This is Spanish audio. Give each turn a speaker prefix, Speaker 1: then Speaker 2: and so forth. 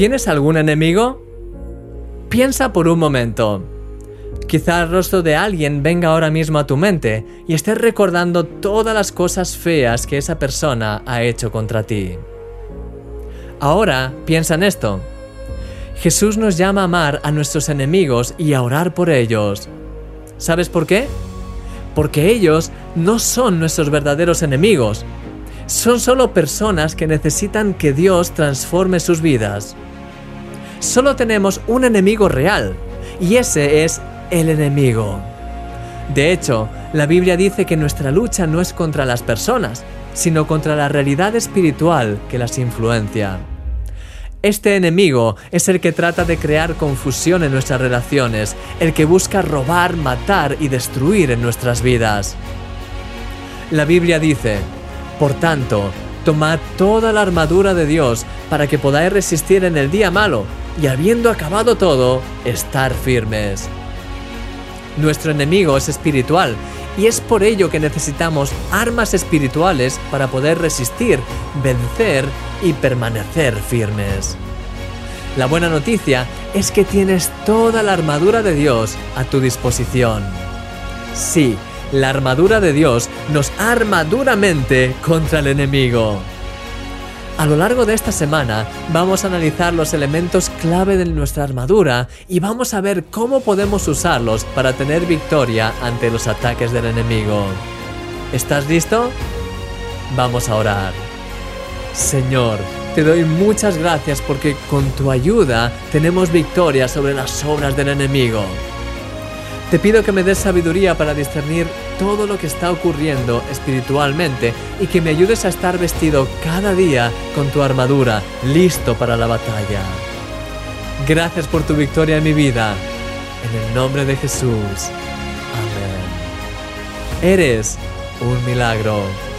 Speaker 1: ¿Tienes algún enemigo? Piensa por un momento. Quizá el rostro de alguien venga ahora mismo a tu mente y estés recordando todas las cosas feas que esa persona ha hecho contra ti. Ahora piensa en esto. Jesús nos llama a amar a nuestros enemigos y a orar por ellos. ¿Sabes por qué? Porque ellos no son nuestros verdaderos enemigos. Son solo personas que necesitan que Dios transforme sus vidas. Solo tenemos un enemigo real, y ese es el enemigo. De hecho, la Biblia dice que nuestra lucha no es contra las personas, sino contra la realidad espiritual que las influencia. Este enemigo es el que trata de crear confusión en nuestras relaciones, el que busca robar, matar y destruir en nuestras vidas. La Biblia dice, por tanto, tomad toda la armadura de Dios para que podáis resistir en el día malo y habiendo acabado todo, estar firmes. Nuestro enemigo es espiritual y es por ello que necesitamos armas espirituales para poder resistir, vencer y permanecer firmes. La buena noticia es que tienes toda la armadura de Dios a tu disposición. Sí, la armadura de Dios nos arma duramente contra el enemigo. A lo largo de esta semana vamos a analizar los elementos clave de nuestra armadura y vamos a ver cómo podemos usarlos para tener victoria ante los ataques del enemigo. ¿Estás listo? Vamos a orar. Señor, te doy muchas gracias porque con tu ayuda tenemos victoria sobre las obras del enemigo. Te pido que me des sabiduría para discernir todo lo que está ocurriendo espiritualmente y que me ayudes a estar vestido cada día con tu armadura, listo para la batalla. Gracias por tu victoria en mi vida. En el nombre de Jesús. Amén. Eres un milagro.